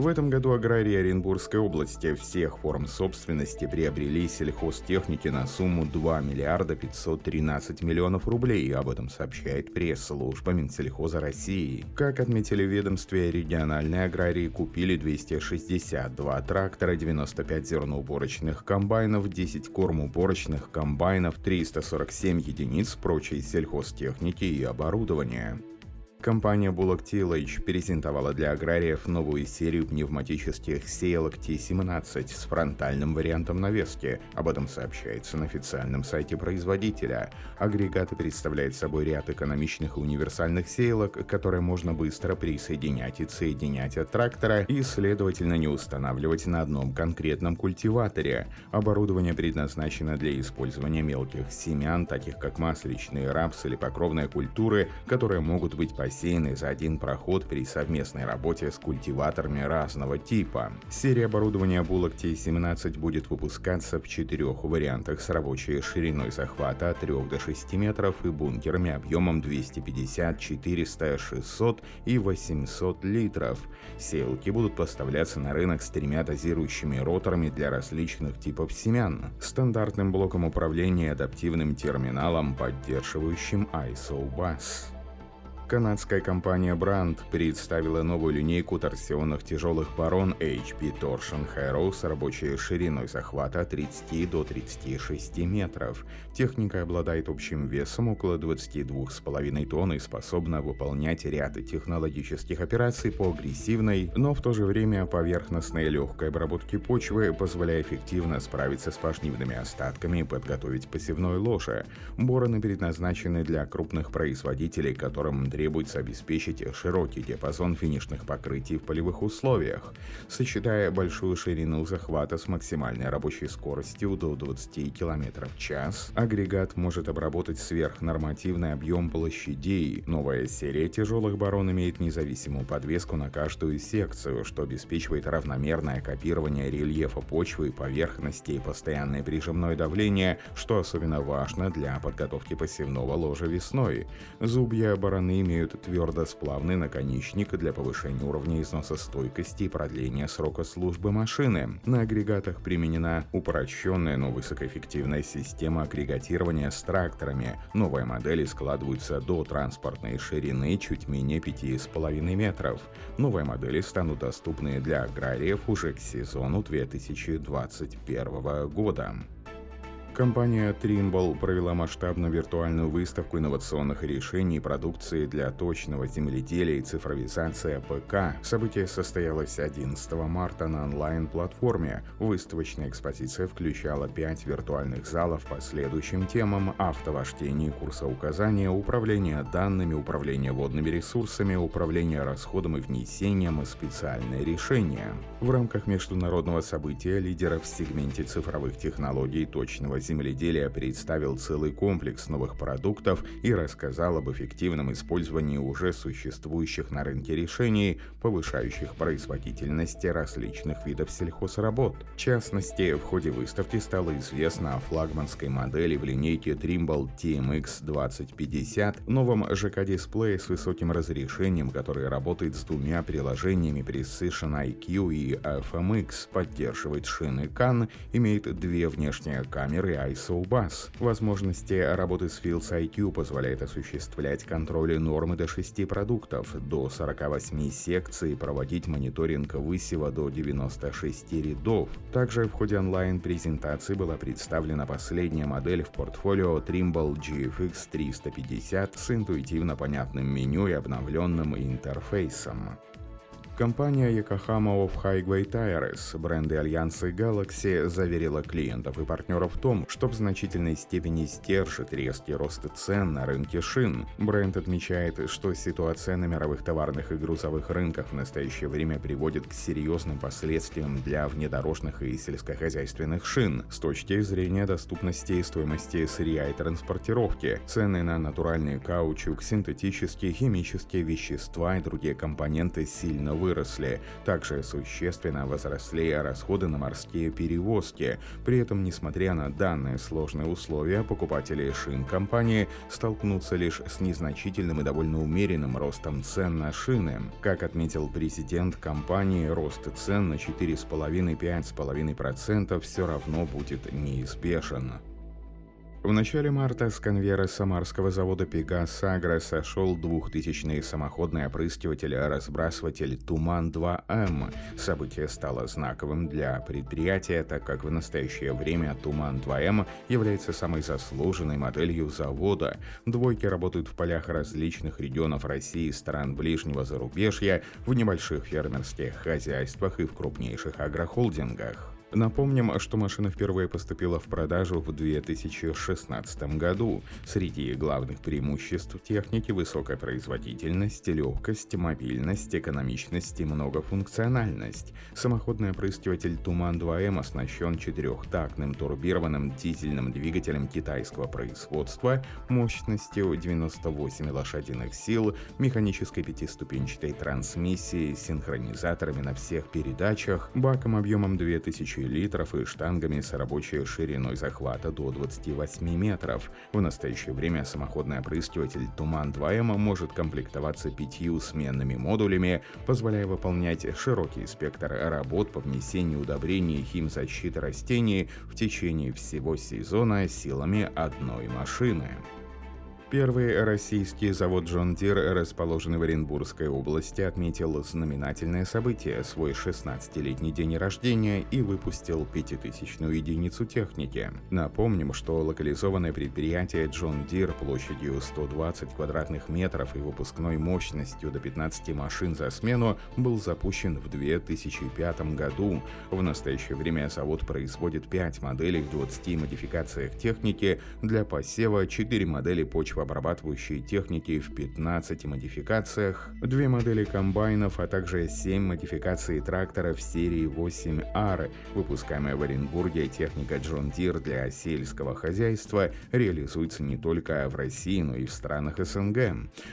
В этом году аграрии Оренбургской области всех форм собственности приобрели сельхозтехники на сумму 2 миллиарда 513 миллионов рублей. Об этом сообщает пресс-служба Минсельхоза России. Как отметили в ведомстве, региональные аграрии купили 262 трактора, 95 зерноуборочных комбайнов, 10 кормоуборочных комбайнов, 347 единиц прочей сельхозтехники и оборудования. Компания Bullock Tillage презентовала для аграриев новую серию пневматических сеялок T17 с фронтальным вариантом навески. Об этом сообщается на официальном сайте производителя. Агрегаты представляют собой ряд экономичных и универсальных сеялок, которые можно быстро присоединять и соединять от трактора и, следовательно, не устанавливать на одном конкретном культиваторе. Оборудование предназначено для использования мелких семян, таких как масличные, рапс или покровные культуры, которые могут быть посеяны бассейны за один проход при совместной работе с культиваторами разного типа. Серия оборудования булок T17 будет выпускаться в четырех вариантах с рабочей шириной захвата от 3 до 6 метров и бункерами объемом 250, 400, 600 и 800 литров. Селки будут поставляться на рынок с тремя дозирующими роторами для различных типов семян, стандартным блоком управления и адаптивным терминалом, поддерживающим ISO BUS. Канадская компания Brand представила новую линейку торсионных тяжелых барон HP Torsion Hero с рабочей шириной захвата от 30 до 36 метров. Техника обладает общим весом около 22,5 тонн и способна выполнять ряд технологических операций по агрессивной, но в то же время поверхностной легкой обработке почвы, позволяя эффективно справиться с пашнивными остатками и подготовить посевной ложе. Бороны предназначены для крупных производителей, которым требуется обеспечить широкий диапазон финишных покрытий в полевых условиях, сочетая большую ширину захвата с максимальной рабочей скоростью до 20 км в час. Агрегат может обработать сверхнормативный объем площадей. Новая серия тяжелых барон имеет независимую подвеску на каждую секцию, что обеспечивает равномерное копирование рельефа почвы и поверхности и постоянное прижимное давление, что особенно важно для подготовки посевного ложа весной. Зубья бараны имеют твердосплавный наконечник для повышения уровня износостойкости и продления срока службы машины. На агрегатах применена упрощенная, но высокоэффективная система агрегатирования с тракторами. Новые модели складываются до транспортной ширины чуть менее 5,5 метров. Новые модели станут доступны для аграриев уже к сезону 2021 года. Компания Trimble провела масштабную виртуальную выставку инновационных решений и продукции для точного земледелия и цифровизации АПК. Событие состоялось 11 марта на онлайн-платформе. Выставочная экспозиция включала пять виртуальных залов по следующим темам автовождение, курсоуказания, управление данными, управление водными ресурсами, управление расходом и внесением и специальные решения. В рамках международного события лидеров в сегменте цифровых технологий точного земледелия земледелия представил целый комплекс новых продуктов и рассказал об эффективном использовании уже существующих на рынке решений, повышающих производительность различных видов сельхозработ. В частности, в ходе выставки стало известно о флагманской модели в линейке Trimble TMX 2050, новом ЖК-дисплее с высоким разрешением, который работает с двумя приложениями Precision IQ и FMX, поддерживает шины CAN, имеет две внешние камеры ISO Bus. Возможности работы с Fields IQ позволяет осуществлять контроль нормы до 6 продуктов, до 48 секций, проводить мониторинг высева до 96 рядов. Также в ходе онлайн-презентации была представлена последняя модель в портфолио Trimble GFX 350 с интуитивно понятным меню и обновленным интерфейсом. Компания Yokohama of Highway Tires, бренды Альянса Galaxy, заверила клиентов и партнеров в том, что в значительной степени сдержит резкий рост цен на рынке шин. Бренд отмечает, что ситуация на мировых товарных и грузовых рынках в настоящее время приводит к серьезным последствиям для внедорожных и сельскохозяйственных шин с точки зрения доступности и стоимости сырья и транспортировки. Цены на натуральный каучук, синтетические, химические вещества и другие компоненты сильно выросли выросли. Также существенно возросли расходы на морские перевозки. При этом, несмотря на данные сложные условия, покупатели шин компании столкнутся лишь с незначительным и довольно умеренным ростом цен на шины. Как отметил президент компании, рост цен на 4,5-5,5% все равно будет неизбежен. В начале марта с конвейера самарского завода «Пегас Агро» сошел двухтысячный самоходный опрыскиватель-разбрасыватель «Туман-2М». Событие стало знаковым для предприятия, так как в настоящее время «Туман-2М» является самой заслуженной моделью завода. Двойки работают в полях различных регионов России стран ближнего зарубежья, в небольших фермерских хозяйствах и в крупнейших агрохолдингах. Напомним, что машина впервые поступила в продажу в 2016 году. Среди главных преимуществ техники – высокая производительность, легкость, мобильность, экономичность и многофункциональность. Самоходный опрыскиватель «Туман-2М» оснащен четырехтактным турбированным дизельным двигателем китайского производства мощностью 98 лошадиных сил, механической пятиступенчатой трансмиссией, синхронизаторами на всех передачах, баком объемом 2000 тысячи литров и штангами с рабочей шириной захвата до 28 метров. В настоящее время самоходный опрыскиватель «Туман-2М» может комплектоваться пятью сменными модулями, позволяя выполнять широкий спектр работ по внесению удобрений и химзащиты растений в течение всего сезона силами одной машины. Первый российский завод John Deere, расположенный в Оренбургской области, отметил знаменательное событие – свой 16-летний день рождения и выпустил пятитысячную единицу техники. Напомним, что локализованное предприятие John Deere площадью 120 квадратных метров и выпускной мощностью до 15 машин за смену был запущен в 2005 году. В настоящее время завод производит 5 моделей в 20 модификациях техники для посева, 4 модели почвообрабатывающей техники в 15 модификациях, две модели комбайнов, а также 7 модификаций тракторов серии 8R. Выпускаемая в Оренбурге техника John Deere для сельского хозяйства реализуется не только в России, но и в странах СНГ.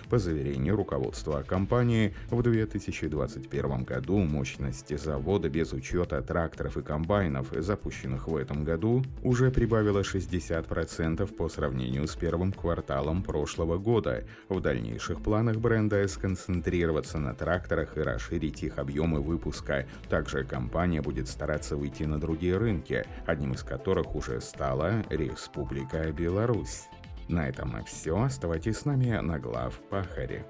По заверению руководства компании, в 2021 году мощность завода без учета тракторов и комбайнов, запущенных в этом году, уже прибавила 60% по сравнению с первым кварталом летом прошлого года. В дальнейших планах бренда сконцентрироваться на тракторах и расширить их объемы выпуска. Также компания будет стараться выйти на другие рынки, одним из которых уже стала Республика Беларусь. На этом все. Оставайтесь с нами на глав Пахаре.